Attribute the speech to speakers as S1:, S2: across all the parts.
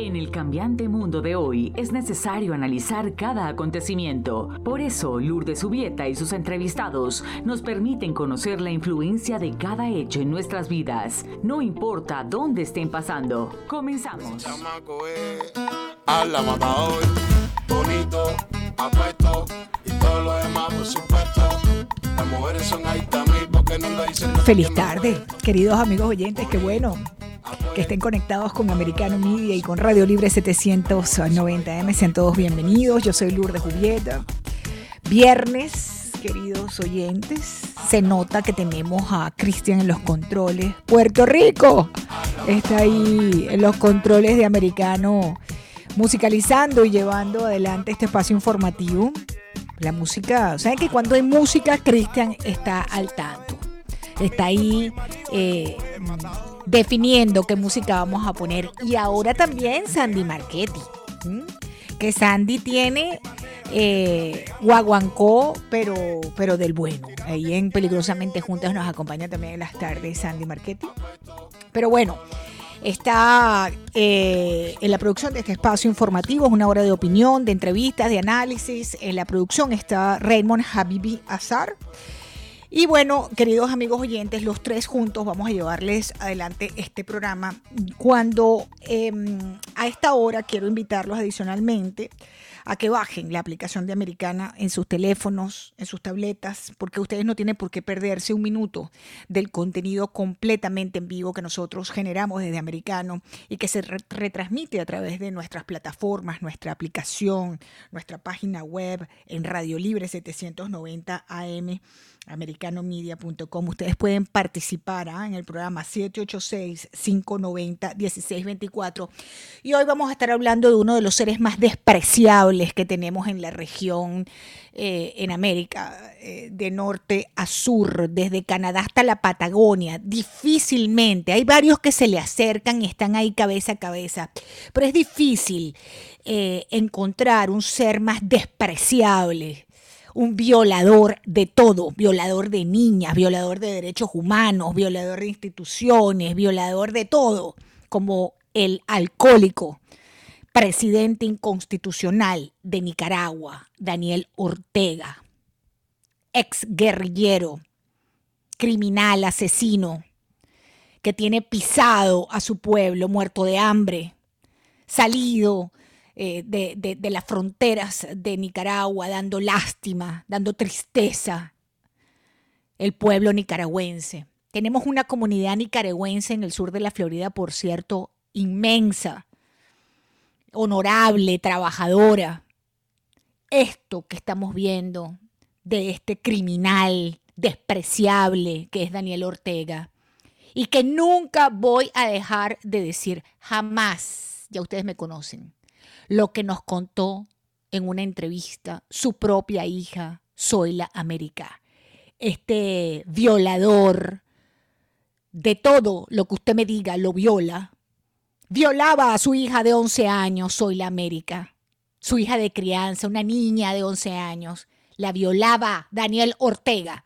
S1: En el cambiante mundo de hoy es necesario analizar cada acontecimiento. Por eso, Lourdes Ubieta y sus entrevistados nos permiten conocer la influencia de cada hecho en nuestras vidas, no importa dónde estén pasando. Comenzamos.
S2: Bonito, apuesto y todo lo demás, por supuesto.
S3: Feliz tarde, queridos amigos oyentes, qué bueno que estén conectados con Americano Media y con Radio Libre 790M. Sean todos bienvenidos. Yo soy Lourdes Julieta. Viernes, queridos oyentes, se nota que tenemos a Cristian en los controles. Puerto Rico está ahí en los controles de Americano, musicalizando y llevando adelante este espacio informativo. La música, ¿saben que cuando hay música, Cristian está al tanto? Está ahí eh, definiendo qué música vamos a poner. Y ahora también Sandy Marchetti, que Sandy tiene eh, guaguancó, pero, pero del bueno. Ahí en Peligrosamente Juntas nos acompaña también en las tardes Sandy Marchetti. Pero bueno, está eh, en la producción de este espacio informativo, es una hora de opinión, de entrevistas, de análisis. En la producción está Raymond Habibi Azar. Y bueno, queridos amigos oyentes, los tres juntos vamos a llevarles adelante este programa. Cuando em, a esta hora quiero invitarlos adicionalmente a que bajen la aplicación de Americana en sus teléfonos, en sus tabletas, porque ustedes no tienen por qué perderse un minuto del contenido completamente en vivo que nosotros generamos desde Americano y que se retransmite a través de nuestras plataformas, nuestra aplicación, nuestra página web en Radio Libre 790 AM americanomedia.com. Ustedes pueden participar ¿ah? en el programa 786-590-1624. Y hoy vamos a estar hablando de uno de los seres más despreciables que tenemos en la región, eh, en América, eh, de norte a sur, desde Canadá hasta la Patagonia. Difícilmente, hay varios que se le acercan y están ahí cabeza a cabeza, pero es difícil eh, encontrar un ser más despreciable un violador de todo, violador de niñas, violador de derechos humanos, violador de instituciones, violador de todo, como el alcohólico, presidente inconstitucional de Nicaragua, Daniel Ortega, ex guerrillero, criminal, asesino, que tiene pisado a su pueblo muerto de hambre, salido eh, de, las fronteras de Nicaragua, dando lástima, dando tristeza, el pueblo nicaragüense. Tenemos una comunidad nicaragüense en el sur de la Florida, por cierto, inmensa, honorable, trabajadora. Esto que estamos viendo de este criminal despreciable que es Daniel Ortega y que nunca voy a dejar de decir jamás, ya ustedes me conocen, lo que nos contó en una entrevista su propia hija, Zoila América. Este violador de todo lo que usted me diga lo viola. Violaba a su hija de 11 años, Zoila América. Su hija de crianza, una niña de 11 años. La violaba Daniel Ortega.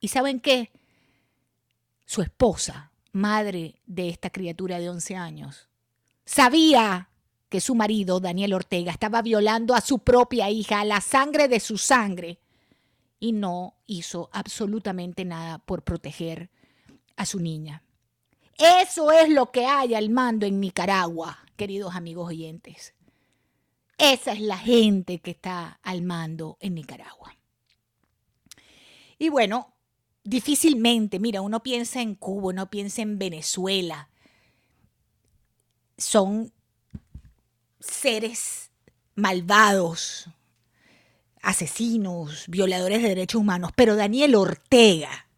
S3: ¿Y saben qué? Su esposa, madre de esta criatura de 11 años, sabía que su marido, Daniel Ortega, estaba violando a su propia hija, a la sangre de su sangre, y no hizo absolutamente nada por proteger a su niña. Eso es lo que hay al mando en Nicaragua, queridos amigos oyentes. Esa es la gente que está al mando en Nicaragua. Y bueno, difícilmente, mira, uno piensa en Cuba, uno piensa en Venezuela. Son seres malvados, asesinos, violadores de derechos humanos, pero Daniel Ortega,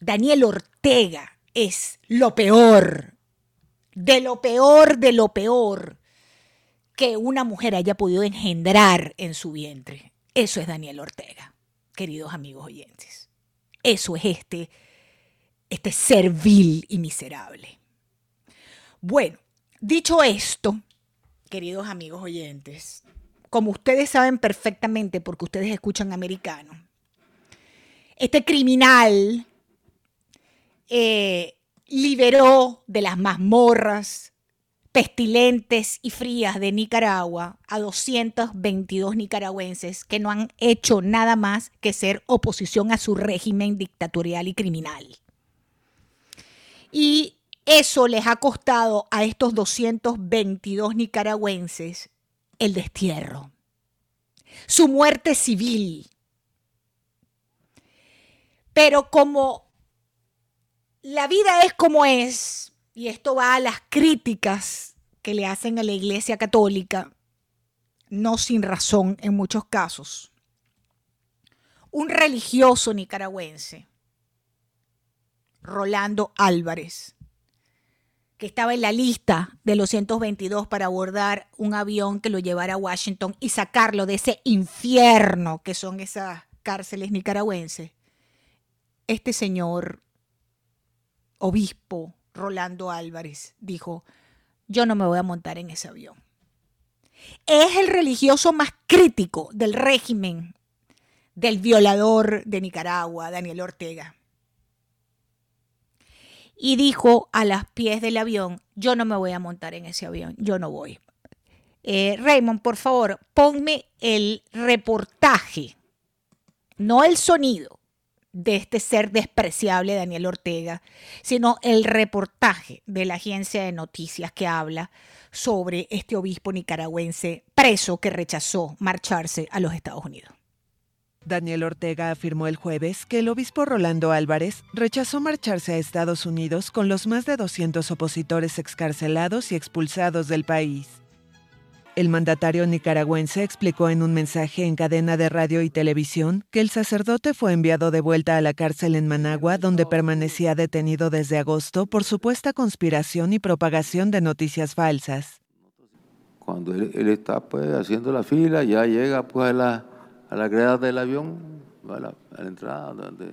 S3: Daniel Ortega es lo peor, de lo peor, de lo peor que una mujer haya podido engendrar en su vientre. Eso es Daniel Ortega, queridos amigos oyentes. Eso es este, este servil y miserable. Bueno, dicho esto, queridos amigos oyentes, como ustedes saben perfectamente porque ustedes escuchan americano, este criminal eh, liberó de las mazmorras pestilentes y frías de Nicaragua a 222 nicaragüenses que no han hecho nada más que ser oposición a su régimen dictatorial y criminal. Y eso les ha costado a estos 222 nicaragüenses el destierro, su muerte civil. Pero como la vida es como es, y esto va a las críticas que le hacen a la Iglesia Católica, no sin razón en muchos casos, un religioso nicaragüense, Rolando Álvarez, que estaba en la lista de los 122 para abordar un avión que lo llevara a Washington y sacarlo de ese infierno que son esas cárceles nicaragüenses. Este señor, obispo Rolando Álvarez, dijo, yo no me voy a montar en ese avión. Es el religioso más crítico del régimen del violador de Nicaragua, Daniel Ortega y dijo a las pies del avión, yo no me voy a montar en ese avión, yo no voy. Eh, Raymond, por favor, ponme el reportaje, no el sonido de este ser despreciable Daniel Ortega, sino el reportaje de la agencia de noticias que habla sobre este obispo nicaragüense preso que rechazó marcharse a los Estados Unidos.
S4: Daniel Ortega afirmó el jueves que el obispo Rolando Álvarez rechazó marcharse a Estados Unidos con los más de 200 opositores excarcelados y expulsados del país. El mandatario nicaragüense explicó en un mensaje en cadena de radio y televisión que el sacerdote fue enviado de vuelta a la cárcel en Managua, donde permanecía detenido desde agosto por supuesta conspiración y propagación de noticias falsas.
S5: Cuando él, está pues, haciendo la fila, ya llega pues a la a la grada del avión, a la, entrada, donde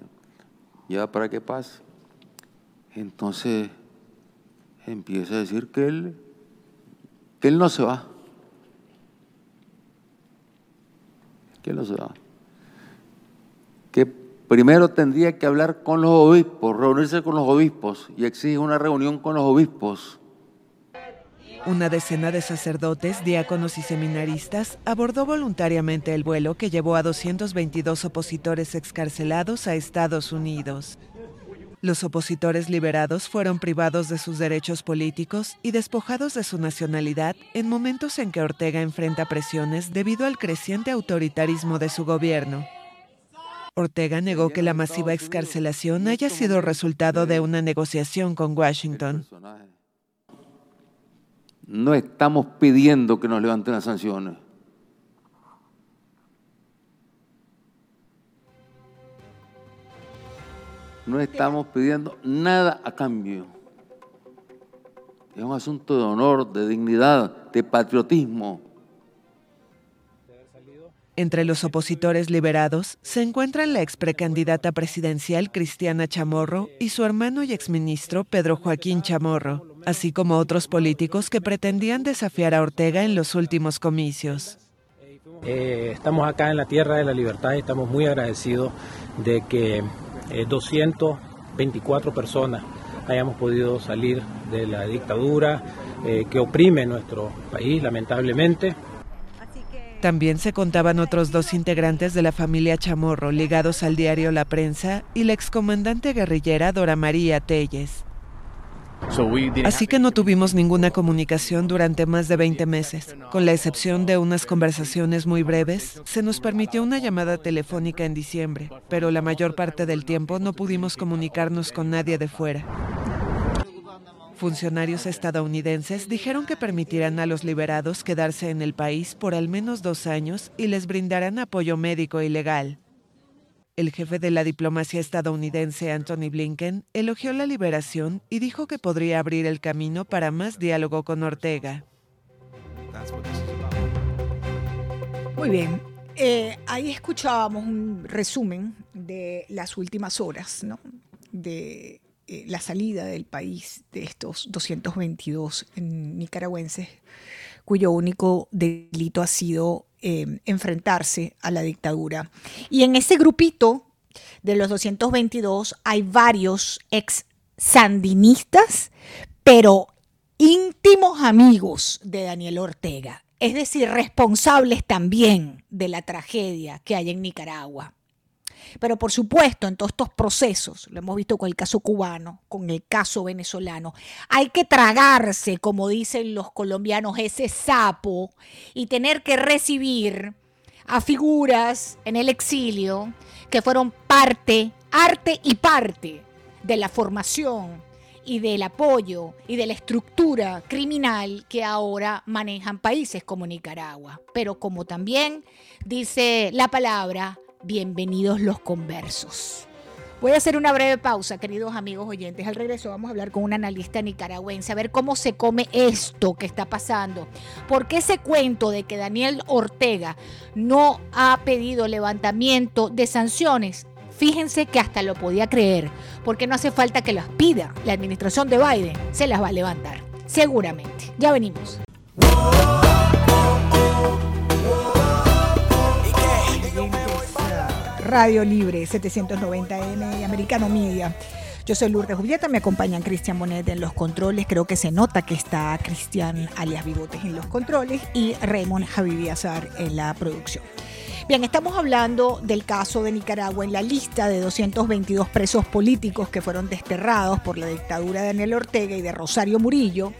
S5: ya para que pase. Entonces empieza a decir que él, que él no se va. Que él no se va. Que primero tendría que hablar con los obispos, reunirse con los obispos y exige una reunión con los obispos
S4: una decena de sacerdotes, diáconos y seminaristas abordó voluntariamente el vuelo que llevó a 222 opositores excarcelados a Estados Unidos. Los opositores liberados fueron privados de sus derechos políticos y despojados de su nacionalidad en momentos en que Ortega enfrenta presiones debido al creciente autoritarismo de su gobierno. Ortega negó que la masiva excarcelación haya sido resultado de una negociación con Washington.
S5: No estamos pidiendo que nos levanten las sanciones. No estamos pidiendo nada a cambio. Es un asunto de honor, de dignidad, de patriotismo.
S4: Entre los opositores liberados se encuentran la ex precandidata presidencial Cristiana Chamorro y su hermano y exministro Pedro Joaquín Chamorro, así como otros políticos que pretendían desafiar a Ortega en los últimos comicios.
S6: Eh, estamos acá en la tierra de la libertad y estamos muy agradecidos de que 224 eh, personas hayamos podido salir de la dictadura eh, que oprime nuestro país, lamentablemente.
S4: También se contaban otros dos integrantes de la familia Chamorro ligados al diario La Prensa y la excomandante guerrillera Dora María Telles. Así que no tuvimos ninguna comunicación durante más de 20 meses. Con la excepción de unas conversaciones muy breves, se nos permitió una llamada telefónica en diciembre, pero la mayor parte del tiempo no pudimos comunicarnos con nadie de fuera. Funcionarios estadounidenses dijeron que permitirán a los liberados quedarse en el país por al menos dos años y les brindarán apoyo médico y legal. El jefe de la diplomacia estadounidense, Anthony Blinken, elogió la liberación y dijo que podría abrir el camino para más diálogo con Ortega.
S3: Muy bien, eh, ahí escuchábamos un resumen de las últimas horas, ¿no? De eh, la salida del país de estos 222 nicaragüenses cuyo único delito ha sido eh, enfrentarse a la dictadura. Y en ese grupito de los 222 hay varios ex sandinistas, pero íntimos amigos de Daniel Ortega, es decir, responsables también de la tragedia que hay en Nicaragua. Pero por supuesto, en todos estos procesos, lo hemos visto con el caso cubano, con el caso venezolano, hay que tragarse, como dicen los colombianos, ese sapo y tener que recibir a figuras en el exilio que fueron parte, arte y parte de la formación y del apoyo y de la estructura criminal que ahora manejan países como Nicaragua. Pero como también dice la palabra, bienvenidos los conversos. Voy a hacer una breve pausa, queridos amigos oyentes. Al regreso vamos a hablar con un analista nicaragüense, a ver cómo se come esto que está pasando. Porque ese cuento de que Daniel Ortega no ha pedido levantamiento de sanciones Fíjense que hasta lo podía creer, porque no hace falta que las pida. La administración de Biden se las va a levantar, seguramente. Ya venimos. Radio Libre 790M y Americano Media. Yo soy Lourdes Julieta, me acompañan Cristian Bonet en los controles. Creo que se nota que está Cristian alias Bigotes en los controles y Raymond Javi Azar en la producción. Bien, estamos hablando del caso de Nicaragua en la lista de 222 presos políticos que fueron desterrados por la dictadura de Daniel Ortega y de Rosario Murillo.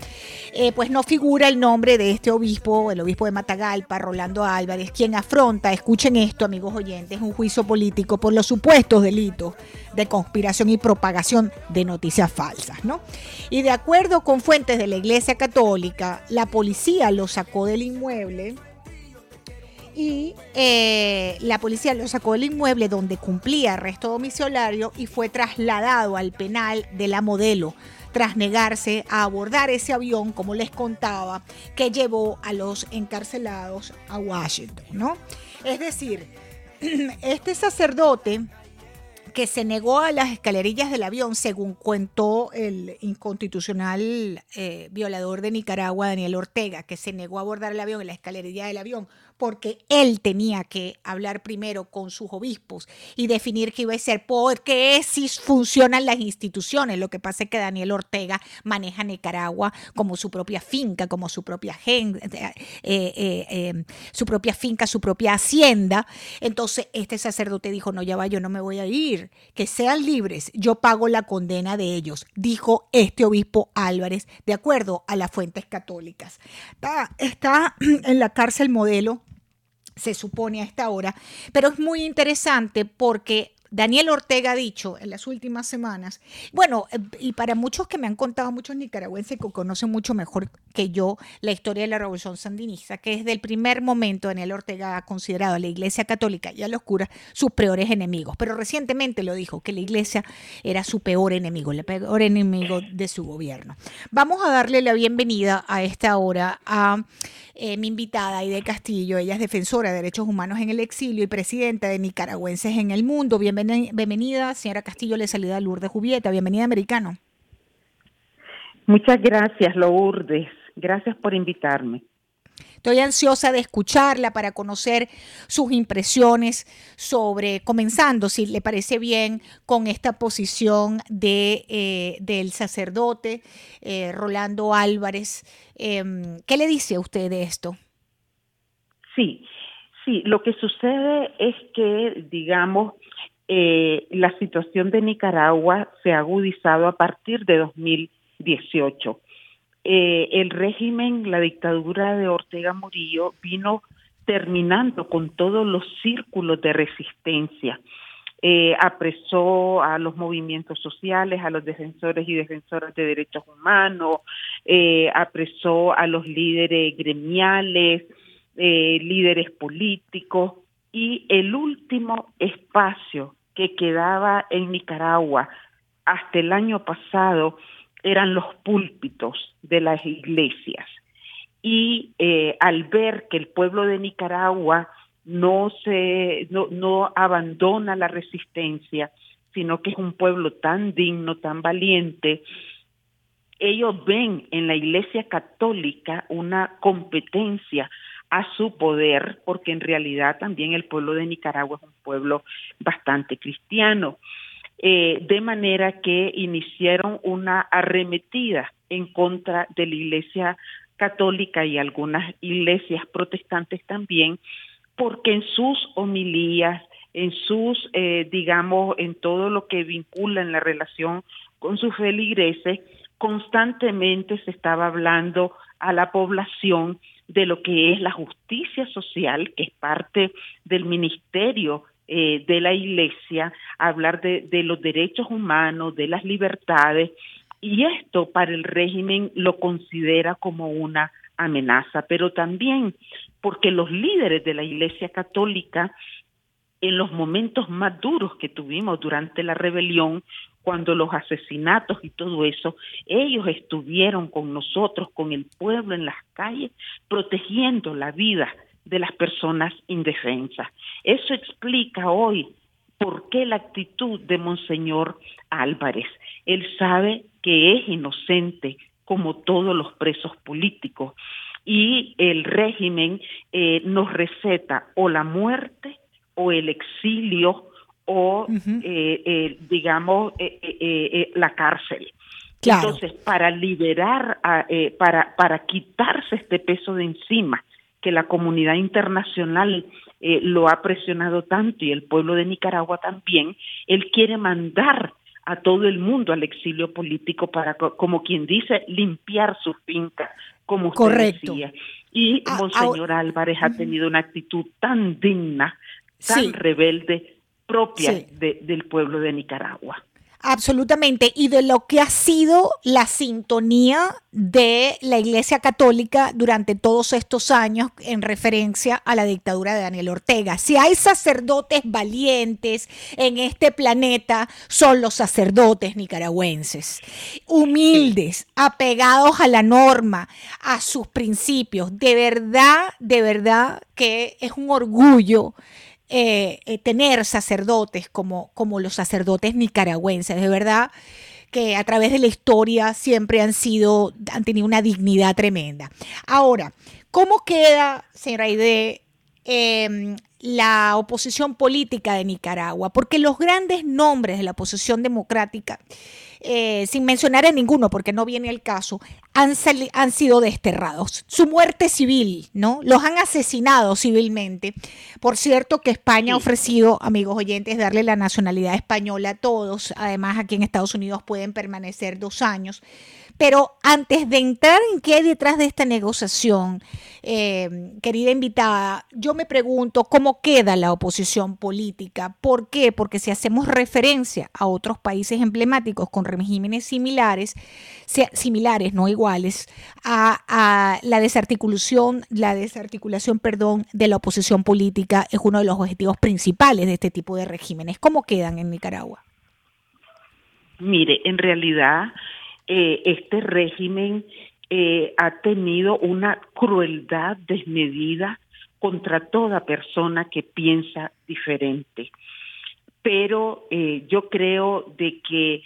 S3: Eh, pues no figura el nombre de este obispo, el obispo de Matagalpa, Rolando Álvarez, quien afronta, escuchen esto amigos oyentes, un juicio político por los supuestos delitos de conspiración y propagación de noticias falsas, ¿no? Y de acuerdo con fuentes de la Iglesia Católica, la policía lo sacó del inmueble y eh, la policía lo sacó del inmueble donde cumplía arresto domiciliario y fue trasladado al penal de la modelo tras negarse a abordar ese avión, como les contaba, que llevó a los encarcelados a Washington, ¿no? Es decir, este sacerdote que se negó a las escalerillas del avión, según cuentó el inconstitucional eh, violador de Nicaragua, Daniel Ortega, que se negó a abordar el avión en la escalerilla del avión porque él tenía que hablar primero con sus obispos y definir qué iba a ser, porque si funcionan las instituciones. Lo que pasa es que Daniel Ortega maneja Nicaragua como su propia finca, como su propia gente, eh, eh, em, su propia finca, su propia hacienda. Entonces este sacerdote dijo, no, ya va, yo no me voy a ir, que sean libres, yo pago la condena de ellos, dijo este obispo Álvarez, de acuerdo a las fuentes católicas. Está en la cárcel modelo se supone a esta hora, pero es muy interesante porque Daniel Ortega ha dicho en las últimas semanas, bueno, y para muchos que me han contado, muchos nicaragüenses que conocen mucho mejor que yo la historia de la revolución sandinista, que desde el primer momento Daniel Ortega ha considerado a la Iglesia Católica y a los curas sus peores enemigos, pero recientemente lo dijo, que la Iglesia era su peor enemigo, el peor enemigo de su gobierno. Vamos a darle la bienvenida a esta hora a eh, mi invitada, Aide Castillo. Ella es defensora de derechos humanos en el exilio y presidenta de Nicaragüenses en el Mundo. Bienvenida, señora Castillo. Le saluda Lourdes Jubieta. Bienvenida, americano.
S7: Muchas gracias, Lourdes. Gracias por invitarme.
S3: Estoy ansiosa de escucharla para conocer sus impresiones sobre, comenzando, si le parece bien, con esta posición de, eh, del sacerdote eh, Rolando Álvarez. Em, ¿Qué le dice a usted de esto?
S7: Sí, sí, lo que sucede es que, digamos, eh, la situación de Nicaragua se ha agudizado a partir de 2018 eh, el régimen, la dictadura de Ortega Murillo vino terminando con todos los círculos de resistencia. Eh, apresó a los movimientos sociales, a los defensores y defensoras de derechos humanos, eh, apresó a los líderes gremiales, líderes políticos y el último espacio que quedaba en Nicaragua hasta el año pasado eran los púlpitos de las iglesias. Y eh, al ver que el pueblo de Nicaragua no se no, no abandona la resistencia, sino que es un pueblo tan digno, tan valiente, ellos ven en la Iglesia Católica una competencia a su poder, porque en realidad también el pueblo de Nicaragua es un pueblo bastante cristiano. Eh, de manera que iniciaron una arremetida en contra de la Iglesia católica y algunas iglesias protestantes también, porque en sus homilías, en sus, eh, digamos, en todo lo que vincula en la relación con sus feligreses, constantemente se estaba hablando a la población de lo que es la justicia social, que es parte del ministerio eh, de la iglesia, hablar de, de los derechos humanos, de las libertades, y esto para el régimen lo considera como una amenaza, pero también porque los líderes de la Iglesia Católica en los momentos más duros que tuvimos durante la rebelión, cuando los asesinatos y todo eso, ellos estuvieron con nosotros, con el pueblo en las calles, protegiendo la vida de las personas indefensas. Eso explica hoy por qué la actitud de Monseñor Álvarez. Él sabe que es inocente como todos los presos políticos y el régimen eh, nos receta o la muerte o el exilio o, eh, eh, digamos, eh, la cárcel. Entonces, para liberar, para, para quitarse este peso de encima, que la comunidad internacional lo ha presionado tanto y el pueblo de Nicaragua también, él quiere mandar a todo el mundo al exilio político para, como quien dice, limpiar su finca, como usted Correcto. decía. Y Monseñor Álvarez ha tenido una actitud tan digna, tan rebelde propia del pueblo de Nicaragua.
S3: Absolutamente, y de lo que ha sido la sintonía de la Iglesia Católica durante todos estos años en referencia a la dictadura de Daniel Ortega. Si hay sacerdotes valientes en este planeta, son los sacerdotes nicaragüenses, humildes, apegados a la norma, a sus principios. De verdad, de verdad que es un orgullo eh, eh, tener sacerdotes como, como los sacerdotes nicaragüenses, de verdad que a través de la historia siempre han sido, han tenido una dignidad tremenda. Ahora, ¿cómo queda, señora Aide, em, la oposición política de Nicaragua? Porque los grandes nombres de la oposición democrática eh, sin mencionar a ninguno, porque no viene el caso, han, han sido desterrados. Su muerte civil, ¿no? Los han asesinado civilmente. Por cierto que España ha ofrecido, amigos oyentes, darle la nacionalidad española a todos. Además, aquí en Estados Unidos pueden permanecer dos años. Pero antes de entrar en qué hay detrás de esta negociación, eh, querida invitada, yo me pregunto cómo queda la oposición política. ¿Por qué? Porque si hacemos referencia a otros países emblemáticos con regímenes similares, similares, no iguales, a, la desarticulación, la desarticulación, perdón, de la oposición política es uno de los objetivos principales de este tipo de regímenes. ¿Cómo quedan en Nicaragua?
S7: Mire, en realidad eh, este régimen eh, ha tenido una crueldad desmedida contra toda persona que piensa diferente. Pero eh, yo creo de que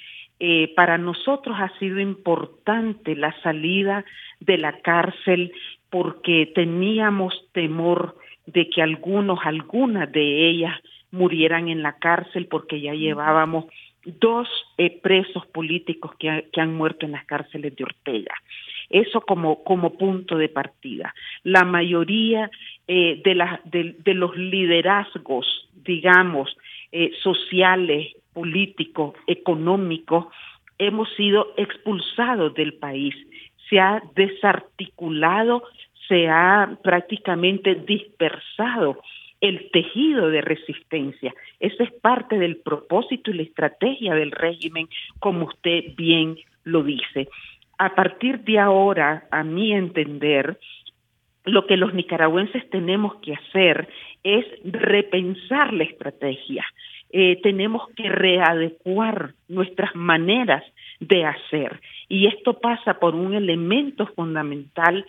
S7: para nosotros ha sido importante la salida de la cárcel porque teníamos temor de que algunos, algunas de ellas murieran en la cárcel porque ya llevábamos dos eh, presos políticos que, han muerto en las cárceles de Ortega. Eso como, como punto de partida. La mayoría eh, de, la, de, los liderazgos, digamos, eh, sociales, políticos, económicos, hemos sido expulsados del país. Se ha desarticulado, se ha prácticamente dispersado el tejido de resistencia. Esa es parte del propósito y la estrategia del régimen, como usted bien lo dice. A partir de ahora, a mi entender, lo que los nicaragüenses tenemos que hacer es repensar la estrategia. Eh, tenemos que readecuar nuestras maneras de hacer. Y esto pasa por un elemento fundamental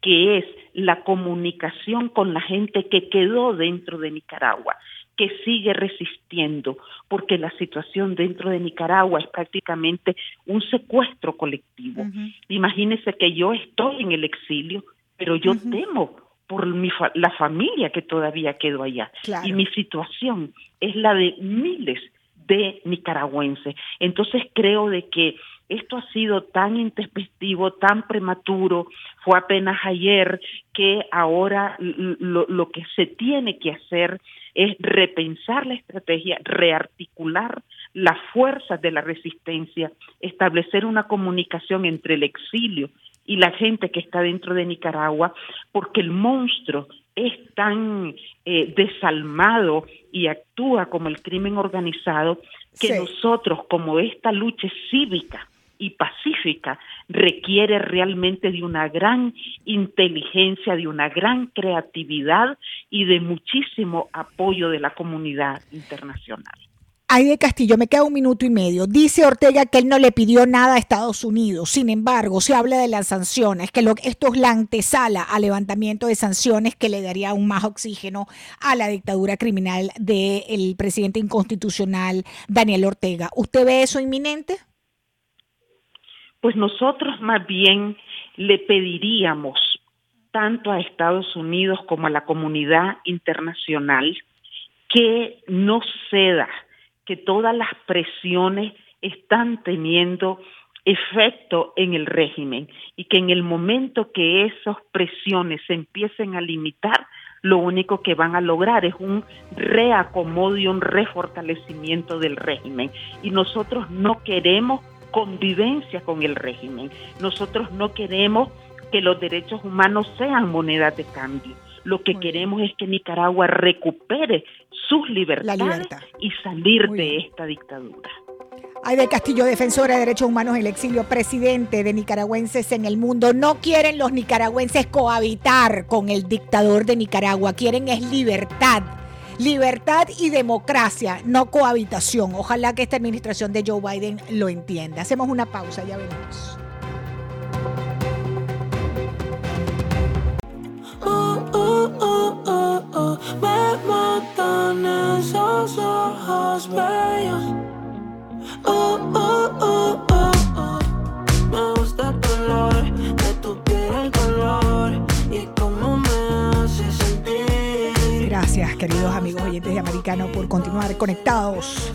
S7: que es la comunicación con la gente que quedó dentro de Nicaragua, que sigue resistiendo, porque la situación dentro de Nicaragua es prácticamente un secuestro colectivo. Imagínese que yo estoy en el exilio, pero yo temo por mi la familia que todavía quedó allá. Y mi situación es la de miles de nicaragüenses. Entonces creo de que esto ha sido tan intempestivo, tan prematuro, fue apenas ayer que ahora lo, lo, que se tiene que hacer es repensar la estrategia, rearticular las fuerzas de la resistencia, establecer una comunicación entre el exilio y la gente que está dentro de Nicaragua, porque el monstruo es tan eh, desalmado y actúa como el crimen organizado que nosotros, como esta lucha cívica y pacífica, requiere realmente de una gran inteligencia, de una gran creatividad y de muchísimo apoyo de la comunidad internacional.
S3: Aide Castillo, me queda un minuto y medio. Dice Ortega que él no le pidió nada a Estados Unidos. Sin embargo, se habla de las sanciones, que esto es la antesala al levantamiento de sanciones que le daría un más oxígeno a la dictadura criminal del presidente inconstitucional Daniel Ortega. ¿Usted ve eso inminente?
S7: Pues nosotros más bien le pediríamos tanto a Estados Unidos como a la comunidad internacional que no ceda que todas las presiones están teniendo efecto en el régimen y que en el momento que esas presiones se empiecen a limitar, lo único que van a lograr es un reacomodo y un refortalecimiento del régimen. Y nosotros no queremos convivencia con el régimen. Nosotros no queremos que los derechos humanos sean moneda de cambio. Lo que queremos es que Nicaragua recupere sus libertades y salir de esta dictadura.
S3: Aide Castillo, defensora de derechos humanos en el exilio, presidente de nicaragüenses en el mundo. No quieren los nicaragüenses cohabitar con el dictador de Nicaragua, quieren es libertad. Libertad y democracia, no cohabitación. Ojalá que esta administración de Joe Biden lo entienda. Hacemos una pausa, ya venimos. me gusta el color de tu piel, el color queridos amigos oyentes de Americano, por continuar conectados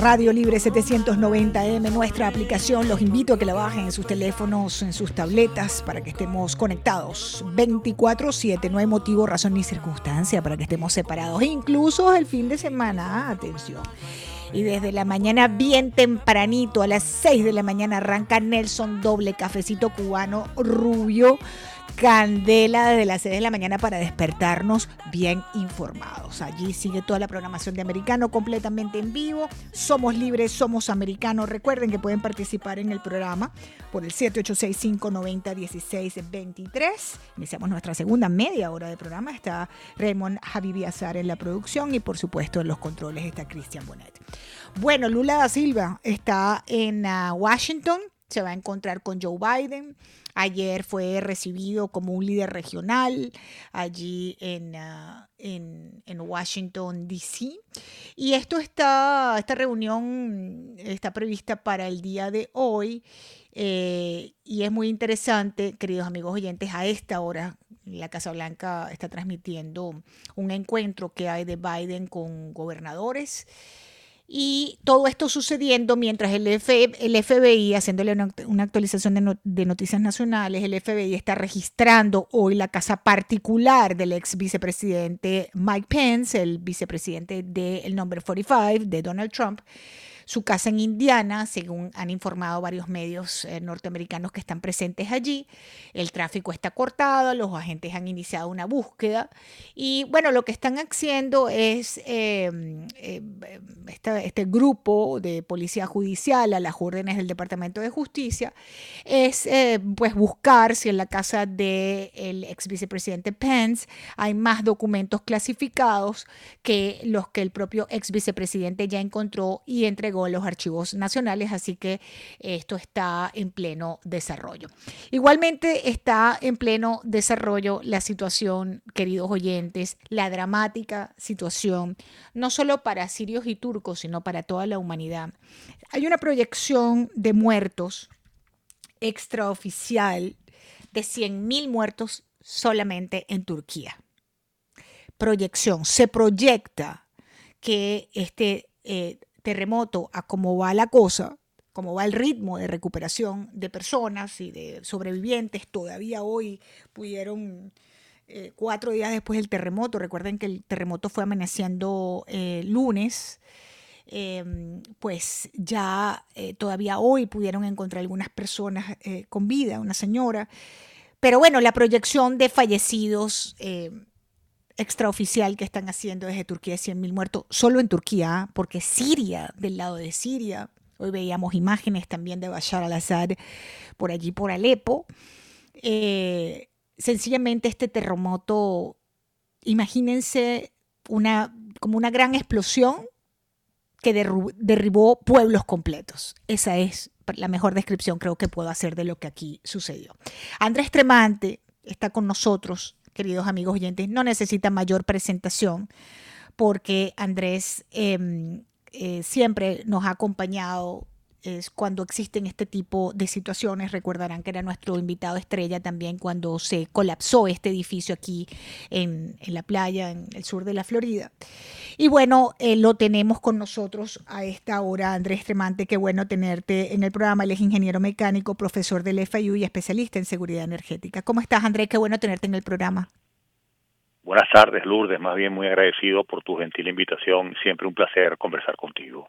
S3: Radio Libre 790M, nuestra aplicación. Los invito a que la bajen en sus teléfonos, en sus tabletas, para que estemos conectados 24/7. No hay motivo, razón ni circunstancia para que estemos separados, incluso el fin de semana. Atención. Y desde la mañana bien tempranito, a las 6 de la mañana, arranca Nelson Doble Cafecito Cubano Rubio candela desde las 6 de la mañana para despertarnos bien informados. Allí sigue toda la programación de Americano completamente en vivo. Somos libres, somos americanos. Recuerden que pueden participar en el programa por el 786-590-1623. Iniciamos nuestra segunda media hora de programa. Está Raymond Javi Azar en la producción y por supuesto en los controles está Cristian Bonet. Bueno, Lula da Silva está en ah, Washington. Se va a encontrar con Joe Biden Ayer fue recibido como un líder regional allí en, ah, en, Washington, D.C. Y esto está, esta reunión está prevista para el día de hoy. Eh, y es muy interesante, queridos amigos oyentes, a esta hora la Casa Blanca está transmitiendo un encuentro que hay de Biden con gobernadores y todo esto sucediendo mientras el, el FBI, haciéndole una, actualización de, de, noticias nacionales, el FBI está registrando hoy la casa particular del ex vicepresidente Mike Pence, el vicepresidente del Number 45 de Donald Trump su casa en Indiana, según han informado varios medios eh, norteamericanos que están presentes allí. El tráfico está cortado, los agentes han iniciado una búsqueda y bueno, lo que están haciendo es em, em, este, grupo de policía judicial a las órdenes del Departamento de Justicia es eh, pues buscar si en la casa del ex vicepresidente Pence hay más documentos clasificados que los que el propio ex vicepresidente ya encontró y entregó los archivos nacionales, así que esto está en pleno desarrollo. Igualmente está en pleno desarrollo la situación, queridos oyentes, la dramática situación, no solo para sirios y turcos, sino para toda la humanidad. Hay una proyección de muertos extraoficial de 100.000 muertos solamente en Turquía. Proyección. Se proyecta que este eh, terremoto a cómo va la cosa, cómo va el ritmo de recuperación de personas y de sobrevivientes, todavía hoy pudieron, eh, cuatro días después del terremoto, recuerden que el terremoto fue amaneciendo eh, lunes, em, pues ya eh, todavía hoy pudieron encontrar algunas personas con vida, una señora. Pero bueno, la proyección de fallecidos extraoficial que están haciendo desde Turquía de 100.000 muertos, solo en Turquía, porque Siria, del lado de Siria, Hoy veíamos imágenes también de Bashar al-Assad por allí, por Alepo. Eh, sencillamente este terremoto, imagínense una, como una gran explosión que derribó pueblos completos. Esa es la mejor descripción creo que puedo hacer de lo que aquí sucedió. Andrés Tremante está con nosotros, queridos amigos oyentes, no necesita mayor presentación porque Andrés em, eh, siempre nos ha acompañado es cuando existen este tipo de situaciones. Recordarán que era nuestro invitado estrella también cuando se colapsó este edificio aquí en, la playa, en el sur de la Florida. Y bueno, eh, lo tenemos con nosotros a esta hora, Andrés Tremante. Qué bueno tenerte en el programa. Él es ingeniero mecánico, profesor del FIU y especialista en seguridad energética. ¿Cómo estás, Andrés? Qué bueno tenerte en el programa.
S8: Buenas tardes, Lourdes. Más bien muy agradecido por tu gentil invitación. Siempre un placer conversar contigo.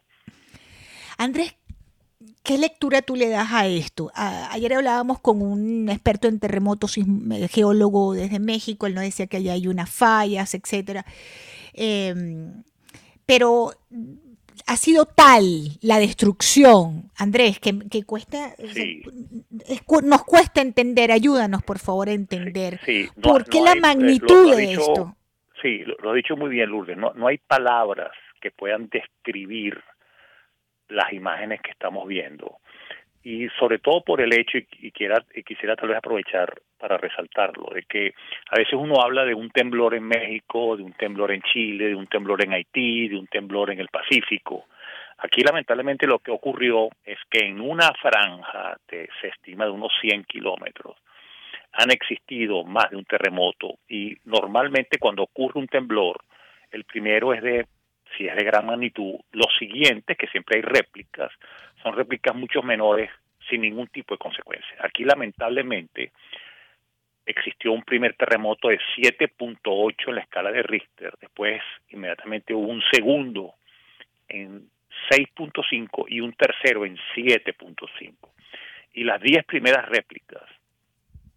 S3: Andrés, ¿qué lectura tú le das a esto? ayer hablábamos con un experto en terremotos, geólogo desde México. Él nos decía que allá hay unas fallas, etcétera. Em, pero ha sido tal la destrucción, Andrés, que, cuesta, nos cuesta entender, ayúdanos por favor a entender por qué la eh, magnitud de esto.
S8: Sí, lo, ha dicho muy bien Lourdes, no, no hay palabras que puedan describir las imágenes que estamos viendo. Y sobre todo por el hecho, y, quiera, y quisiera tal vez aprovechar para resaltarlo, de que a veces uno habla de un temblor en México, de un temblor en Chile, de un temblor en Haití, de un temblor en el Pacífico. Aquí lamentablemente lo que ocurrió es que en una franja, se estima de unos 100 kilómetros, han existido más de un terremoto y normalmente cuando ocurre un temblor, el primero es de, si es de gran magnitud, los siguientes, que siempre hay réplicas, son réplicas mucho menores sin ningún tipo de consecuencia. Aquí lamentablemente existió un primer terremoto de 7.8 en la escala de Richter, después inmediatamente hubo un segundo en 6.5 y un tercero en 7.5. Y las 10 primeras réplicas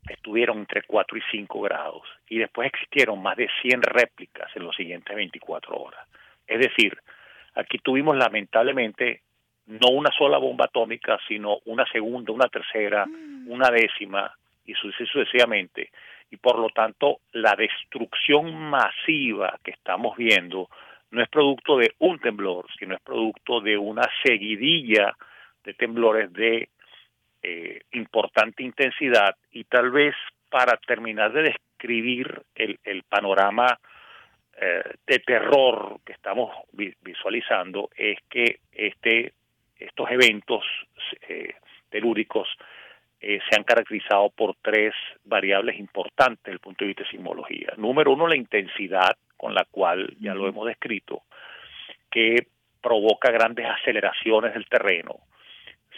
S8: estuvieron entre 4 y 5 grados y después existieron más de 100 réplicas en los siguientes 24 horas. Es decir, aquí tuvimos lamentablemente no una sola bomba atómica, sino una segunda, una tercera, mm. una décima, y sucesivamente. Y por lo tanto, la destrucción masiva que estamos viendo no es producto de un temblor, sino es producto de una seguidilla de temblores de eh, importante intensidad y tal vez para terminar de describir el, el panorama eh, de terror que estamos visualizando es que este estos eventos eh, telúricos eh, se han caracterizado por tres variables importantes desde el punto de vista de sismología. Número uno, la intensidad con la cual ya lo hemos descrito, que provoca grandes aceleraciones del terreno.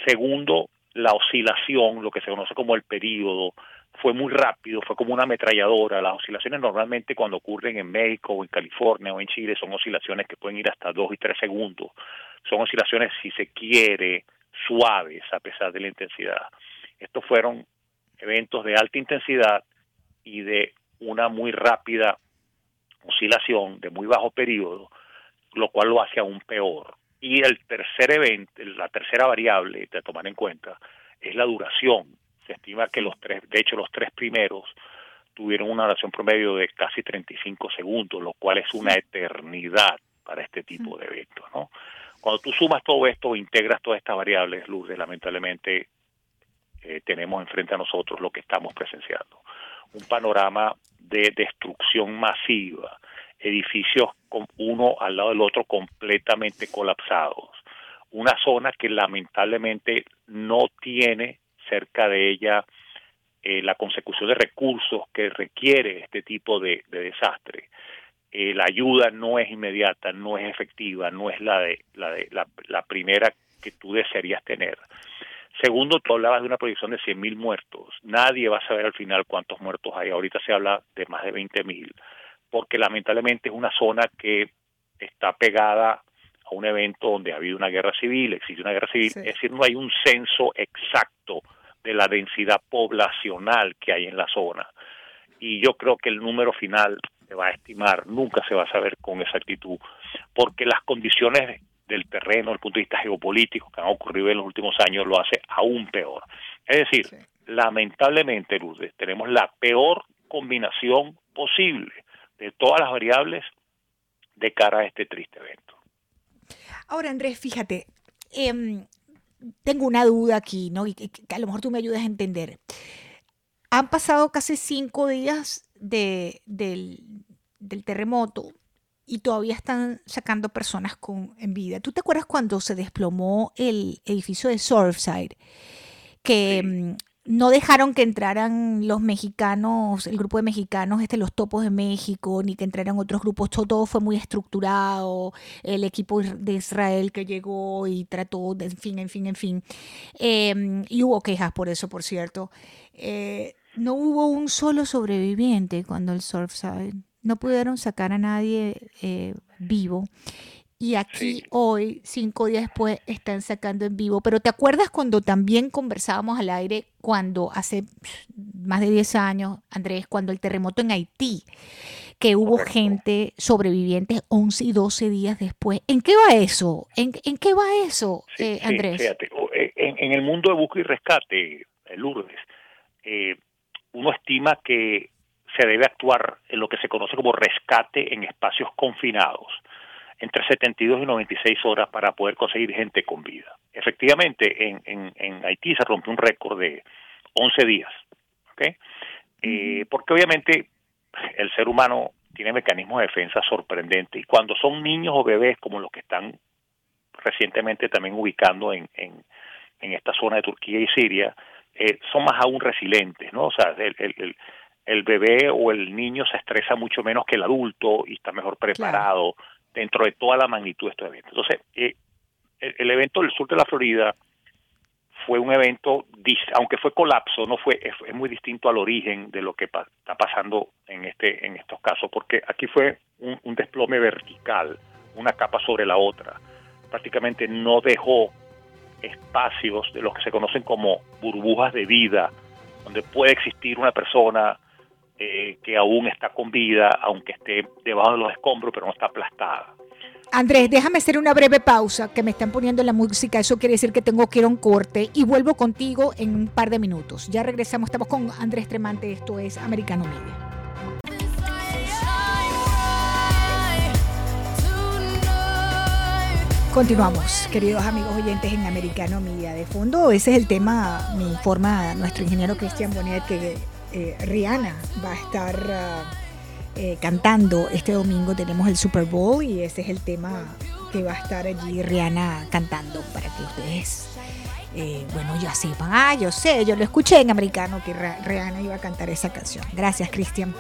S8: Segundo, la oscilación, lo que se conoce como el periodo, fue muy rápido, fue como una ametralladora. Las oscilaciones normalmente cuando ocurren en México o en California o en Chile son oscilaciones que pueden ir hasta dos y tres segundos. Son oscilaciones, si se quiere, suaves a pesar de la intensidad. Estos fueron eventos de alta intensidad y de una muy rápida oscilación de muy bajo periodo, lo cual lo hace aún peor. Y el tercer evento, la tercera variable de tomar en cuenta es la duración. Se estima que los tres, de hecho los tres primeros tuvieron una duración promedio de casi 35 segundos, lo cual es una eternidad para este tipo de eventos, ¿no? Cuando tú sumas todo esto, integras todas estas variables, Lourdes, lamentablemente eh, tenemos enfrente a nosotros lo que estamos presenciando. Un panorama de destrucción masiva, edificios con uno al lado del otro completamente colapsados, una zona que lamentablemente no tiene cerca de ella eh, la consecución de recursos que requiere este tipo de, desastre. eh, la ayuda no es inmediata, no es efectiva, no es la de la de la, primera que tú desearías tener. Segundo, tú hablabas de una proyección de 100.000 muertos. Nadie va a saber al final cuántos muertos hay. Ahorita se habla de más de 20.000, porque lamentablemente es una zona que está pegada a un evento donde ha habido una guerra civil, existe una guerra civil, es decir, no hay un censo exacto de la densidad poblacional que hay en la zona. Y yo creo que el número final se va a estimar, nunca se va a saber con exactitud, porque las condiciones del terreno, desde el punto de vista geopolítico que han ocurrido en los últimos años, lo hace aún peor. Es decir, lamentablemente, Lourdes, tenemos la peor combinación posible de todas las variables de cara a este triste evento.
S3: Ahora, Andrés, fíjate, em, tengo una duda aquí, ¿no? Y que, a lo mejor tú me ayudas a entender. Han pasado casi cinco días de, del, del terremoto y todavía están sacando personas con, en vida. ¿Tú te acuerdas cuando se desplomó el edificio de Surfside? Que mm, no dejaron que entraran los mexicanos, el grupo de mexicanos, este, los topos de México, ni que entraran otros grupos, todo, fue muy estructurado, el equipo de Israel que llegó y trató, de, en fin, en fin, en fin. Em, y hubo quejas por eso, por cierto. Eh, no hubo un solo sobreviviente cuando el Surfside, no pudieron sacar a nadie eh, vivo. Y aquí hoy, cinco días después, están sacando en vivo. Pero ¿te acuerdas cuando también conversábamos al aire, cuando hace más de 10 años, Andrés, cuando el terremoto en Haití, que hubo gente sobrevivientes 11 y 12 días después? ¿En qué va eso? ¿En, qué va eso, eh, Andrés?
S8: fíjate, eh, en, el mundo de búsqueda y rescate, Lourdes, eh, uno estima que se debe actuar en lo que se conoce como rescate en espacios confinados entre 72 y 96 horas para poder conseguir gente con vida. Efectivamente, en, en, en Haití se rompió un récord de 11 días, ¿ok? Eh, porque obviamente el ser humano tiene mecanismos de defensa sorprendentes y cuando son niños o bebés como los que están recientemente también ubicando en, en, en esta zona de Turquía y Siria, eh, son más aún resilientes, ¿no? O sea, el, el, el, bebé o el niño se estresa mucho menos que el adulto y está mejor preparado dentro de toda la magnitud de estos eventos. Entonces, eh, el, evento del sur de la Florida fue un evento, aunque fue colapso, no fue es, muy distinto al origen de lo que está pasando en este en estos casos, porque aquí fue un, un, desplome vertical, una capa sobre la otra. Prácticamente no dejó espacios de los que se conocen como burbujas de vida, donde puede existir una persona eh, que aún está con vida, aunque esté debajo de los escombros, pero no está aplastada.
S3: Andrés, déjame hacer una breve pausa, que me están poniendo la música, eso quiere decir que tengo que ir a un corte y vuelvo contigo en un par de minutos. Ya regresamos, estamos con Andrés Tremante, esto es Americano Media. Continuamos, queridos amigos oyentes en Americano Media. De fondo, ese es el tema, me informa nuestro ingeniero Cristian Bonet, que eh, Rihanna va a estar ah, eh, cantando este domingo. Tenemos el Super Bowl y ese es el tema que va a estar allí Rihanna cantando para que ustedes, eh, bueno, ya sepan. Ah, yo sé, yo lo escuché en americano que Rihanna iba a cantar esa canción. Gracias, Cristian.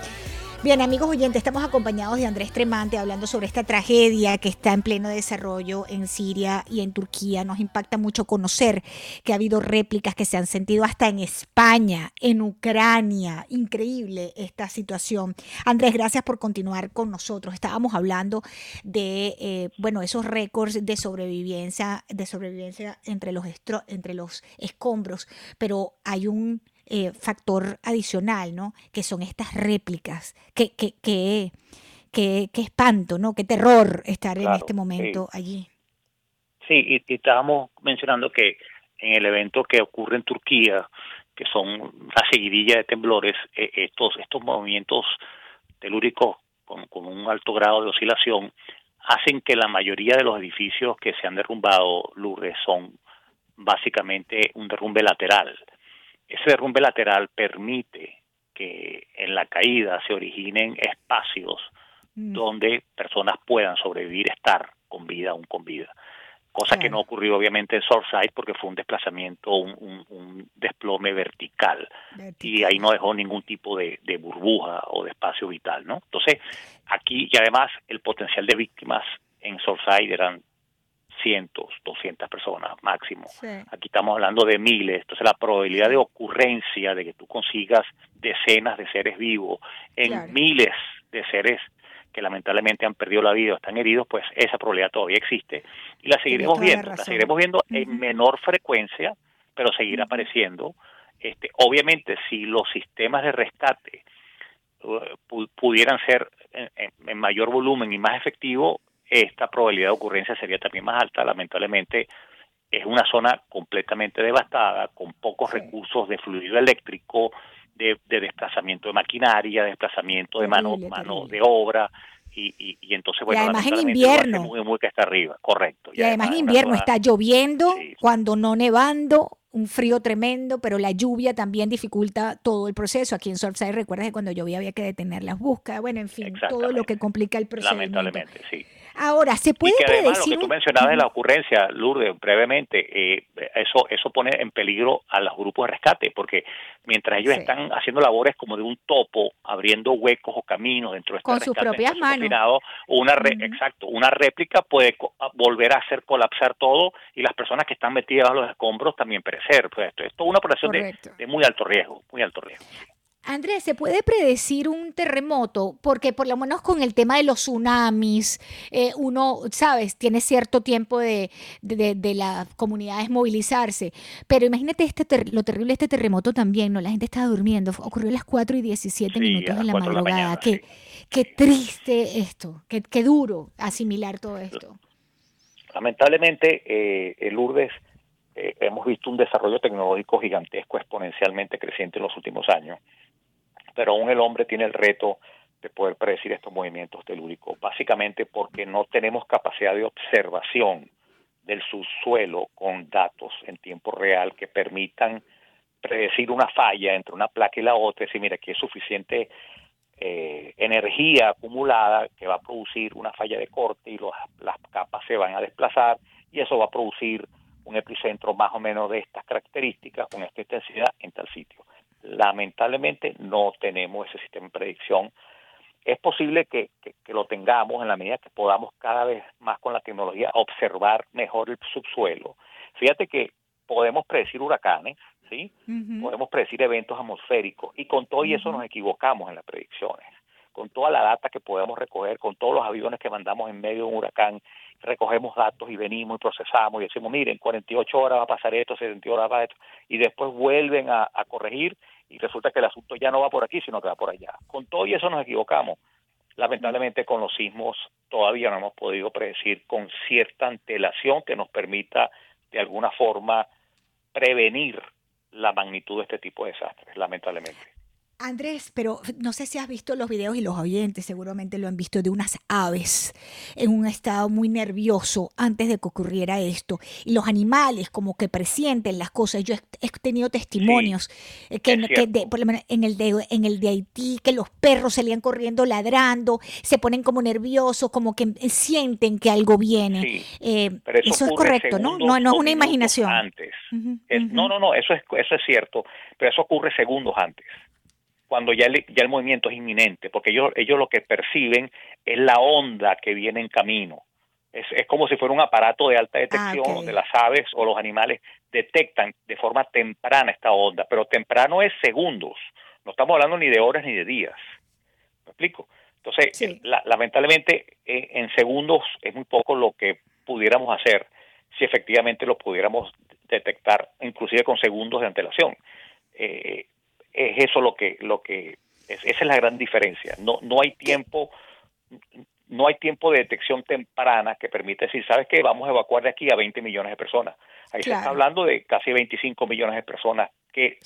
S3: Bien, amigos oyentes, estamos acompañados de Andrés Tremante hablando sobre esta tragedia que está en pleno desarrollo en Siria y en Turquía. Nos impacta mucho conocer que ha habido réplicas que se han sentido hasta en España, en Ucrania. Increíble esta situación. Andrés, gracias por continuar con nosotros. Estábamos hablando de, eh, bueno, esos récords de sobrevivencia, de sobrevivencia entre los, entre los escombros, pero hay un eh, factor adicional, ¿no? Que son estas réplicas. Qué, qué, qué, qué, espanto, ¿no? Qué terror estar en este momento allí.
S8: Sí, y, estábamos mencionando que en el evento que ocurre en Turquía, que son una seguidilla de temblores, eh, estos, estos movimientos telúricos con, con un alto grado de oscilación hacen que la mayoría de los edificios que se han derrumbado, Lourdes, son básicamente un derrumbe lateral. Ese derrumbe lateral permite que en la caída se originen espacios mm. donde personas puedan sobrevivir, estar con vida, aún con vida. cosa que no ocurrió obviamente en Surfside porque fue un desplazamiento, un, desplome vertical, y ahí no dejó ningún tipo de, burbuja o de espacio vital, ¿no? Entonces, aquí, y además el potencial de víctimas en Surfside eran cientos, 200 personas máximo. Aquí estamos hablando de miles, entonces la probabilidad de ocurrencia de que tú consigas decenas de seres vivos en miles de seres que lamentablemente han perdido la vida o están heridos, pues esa probabilidad todavía existe. Y la seguiremos viendo, la, seguiremos viendo en menor frecuencia, pero seguirá apareciendo. Este, obviamente, si los sistemas de rescate uh, pudieran ser en, mayor volumen y más efectivo, esta probabilidad de ocurrencia sería también más alta. Lamentablemente, es una zona completamente devastada, con pocos recursos de fluido eléctrico, de, desplazamiento de maquinaria, desplazamiento de mano, mano de obra, y, y, entonces bueno
S3: y además en invierno.
S8: muy, muy que está arriba. Correcto.
S3: Y, además, en invierno está lloviendo cuando no nevando un frío tremendo pero la lluvia también dificulta todo el proceso. Aquí en Surfside recuerdas que cuando llovía había que detener las búsquedas bueno en fin todo lo que complica el proceso
S8: lamentablemente sí
S3: Ahora, ¿se puede
S8: y que
S3: además,
S8: Lo que tú mencionabas de la ocurrencia, Lourdes, brevemente, eh, eso, eso pone en peligro a los grupos de rescate, porque mientras ellos están haciendo labores como de un topo, abriendo huecos o caminos dentro de este
S3: Con sus propias manos.
S8: una Exacto, una réplica puede volver a hacer colapsar todo y las personas que están metidas a los escombros también perecer. Pues esto, esto es una operación de, de muy alto riesgo, muy alto riesgo.
S3: Andrés, ¿se puede predecir un terremoto? Porque por lo menos con el tema de los tsunamis, eh, uno, sabes, tiene cierto tiempo de, de, las comunidades movilizarse. Pero imagínate este lo terrible este terremoto también, ¿no? La gente estaba durmiendo, ocurrió a las 4 y 17 minutos de la madrugada. qué, qué triste esto, qué, qué, duro asimilar todo esto.
S8: Lamentablemente, eh, el Lourdes, eh, hemos visto un desarrollo tecnológico gigantesco, exponencialmente creciente en los últimos años pero aún el hombre tiene el reto de poder predecir estos movimientos telúricos, básicamente porque no tenemos capacidad de observación del subsuelo con datos en tiempo real que permitan predecir una falla entre una placa y la otra, decir, mira, aquí es suficiente eh, energía acumulada que va a producir una falla de corte y las capas se van a desplazar y eso va a producir un epicentro más o menos de estas características con esta intensidad en tal sitio. Lamentablemente no tenemos ese sistema de predicción. Es posible que, lo tengamos en la medida que podamos cada vez más con la tecnología observar mejor el subsuelo. Fíjate que podemos predecir huracanes, ¿sí? Podemos predecir eventos atmosféricos y con todo y eso nos equivocamos en las predicciones. Con toda la data que podemos recoger, con todos los aviones que mandamos en medio de un huracán, recogemos datos y venimos y procesamos y decimos, miren, 48 horas va a pasar esto, 78 horas va a esto, y después vuelven a, corregir y resulta que el asunto ya no va por aquí, sino que va por allá. Con todo y eso nos equivocamos. Lamentablemente con los sismos todavía no hemos podido predecir con cierta antelación que nos permita de alguna forma prevenir la magnitud de este tipo de desastres, lamentablemente.
S3: Andrés, pero no sé si has visto los videos y los oyentes seguramente lo han visto de unas aves en un estado muy nervioso antes de que ocurriera esto. Y los animales como que presienten las cosas. Yo he, tenido testimonios eh, que, por lo menos en el, de, en el de Haití, que los perros salían corriendo ladrando, se ponen como nerviosos, como que sienten que algo viene. Eh, eso, es correcto, ¿no? No, no es una imaginación.
S8: Antes. No, no, no, eso es, eso es cierto, pero eso ocurre segundos antes cuando ya el, ya el movimiento es inminente, porque ellos, ellos lo que perciben es la onda que viene en camino. Es, es como si fuera un aparato de alta detección ah, donde las aves o los animales detectan de forma temprana esta onda, pero temprano es segundos, no estamos hablando ni de horas ni de días. ¿Me explico? Entonces, lamentablemente, eh, en segundos es muy poco lo que pudiéramos hacer si efectivamente lo pudiéramos detectar, inclusive con segundos de antelación. Eh, es eso lo que lo que esa es la gran diferencia. No no hay tiempo no hay tiempo de detección temprana que permite decir, ¿sabes qué? Vamos a evacuar de aquí a 20 millones de personas. Ahí se está hablando de casi 25 millones de personas que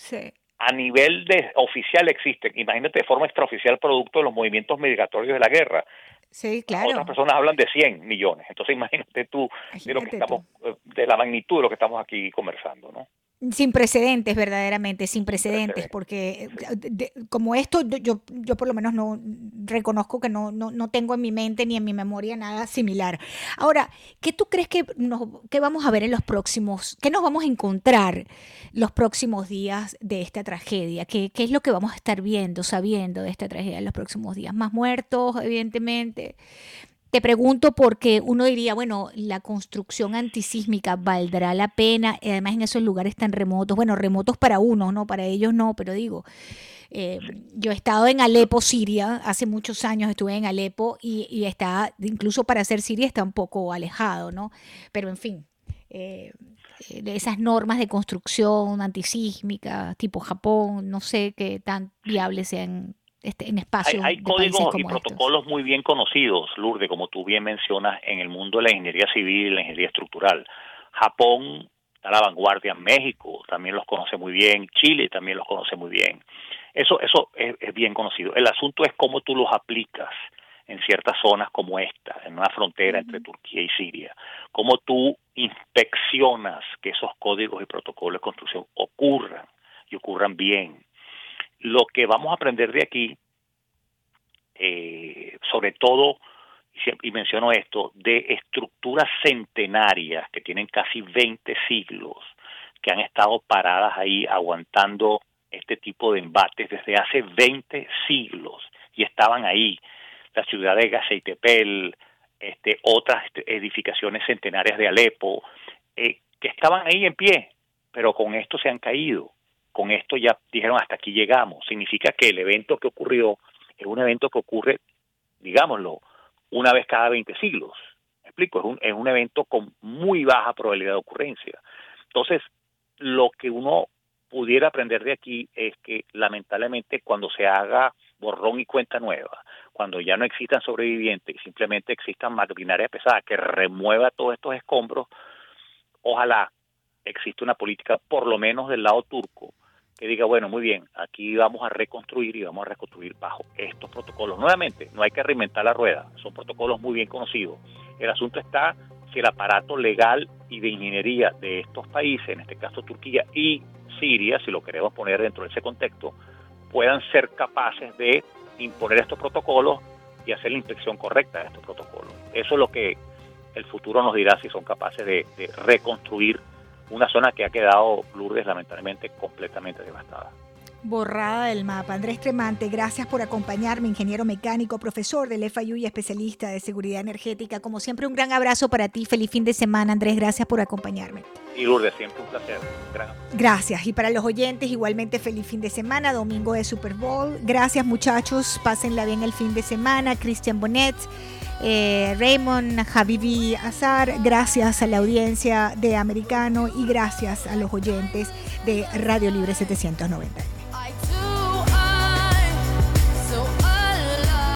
S8: a nivel de oficial existen. Imagínate de forma extraoficial producto de los movimientos migratorios de la guerra.
S3: Sí, claro.
S8: Otras personas hablan de 100 millones. Entonces imagínate tú de lo que estamos eh, de la magnitud de lo que estamos aquí conversando, ¿no?
S3: Sin precedentes, verdaderamente, sin precedentes, porque como esto, yo, yo por lo menos no, reconozco que no, no, no, tengo en mi mente ni en mi memoria nada similar. Ahora, ¿qué tú crees que, nos, que vamos a ver en los próximos, qué nos vamos a encontrar los próximos días de esta tragedia? ¿Qué, ¿Qué es lo que vamos a estar viendo, sabiendo de esta tragedia en los próximos días? Más muertos, evidentemente. Te pregunto porque uno diría, bueno, la construcción antisísmica valdrá la pena, además en esos lugares tan remotos, bueno, remotos para uno, no, para ellos no, pero digo, eh, yo he estado en Alepo, Siria, hace muchos años estuve en Alepo y, está, incluso para ser Siria está un poco alejado, ¿no? Pero en fin, eh, esas normas de construcción antisísmica, tipo Japón, no sé qué tan viables sean este, en espacios.
S8: Hay, códigos y protocolos muy bien conocidos, Lourdes, como tú bien mencionas, en el mundo de la ingeniería civil y la ingeniería estructural. Japón está a la vanguardia, México también los conoce muy bien, Chile también los conoce muy bien. Eso, eso es, bien conocido. El asunto es cómo tú los aplicas en ciertas zonas como esta, en una frontera entre Turquía y Siria. Cómo tú inspeccionas que esos códigos y protocolos de construcción ocurran y ocurran bien lo que vamos a aprender de aquí, eh, sobre todo, y menciono esto, de estructuras centenarias que tienen casi 20 siglos, que han estado paradas ahí aguantando este tipo de embates desde hace 20 siglos y estaban ahí. La ciudad de Gazeitepel, este, otras edificaciones centenarias de Alepo, eh, que estaban ahí en pie, pero con esto se han caído con esto ya dijeron hasta aquí llegamos. Significa que el evento que ocurrió es un evento que ocurre, digámoslo, una vez cada 20 siglos. ¿Me explico? Es un, es un evento con muy baja probabilidad de ocurrencia. Entonces, lo que uno pudiera aprender de aquí es que lamentablemente cuando se haga borrón y cuenta nueva, cuando ya no existan sobrevivientes y simplemente existan maquinaria pesada que remueva todos estos escombros, ojalá exista una política, por lo menos del lado turco, que diga, bueno, muy bien, aquí vamos a reconstruir y vamos a reconstruir bajo estos protocolos. Nuevamente, no hay que reinventar la rueda, son protocolos muy bien conocidos. El asunto está si el aparato legal y de ingeniería de estos países, en este caso Turquía y Siria, si lo queremos poner dentro de ese contexto, puedan ser capaces de imponer estos protocolos y hacer la inspección correcta de estos protocolos. Eso es lo que el futuro nos dirá si son capaces de, de reconstruir una zona que ha quedado, Lourdes, lamentablemente completamente devastada.
S3: Borrada del mapa. Andrés Tremante, gracias por acompañarme, ingeniero mecánico, profesor del FIU y especialista de seguridad energética. Como siempre, un gran abrazo para ti. Feliz fin de semana, Andrés. Gracias por acompañarme.
S8: Y Lourdes, siempre un placer.
S3: Gracias. Y para los oyentes, igualmente feliz fin de semana, domingo de Super Bowl. Gracias, muchachos. Pásenla bien el fin de semana. Cristian Bonet eh, Raymond Habibi Azar, gracias a la audiencia de Americano y gracias a los oyentes de Radio Libre 790.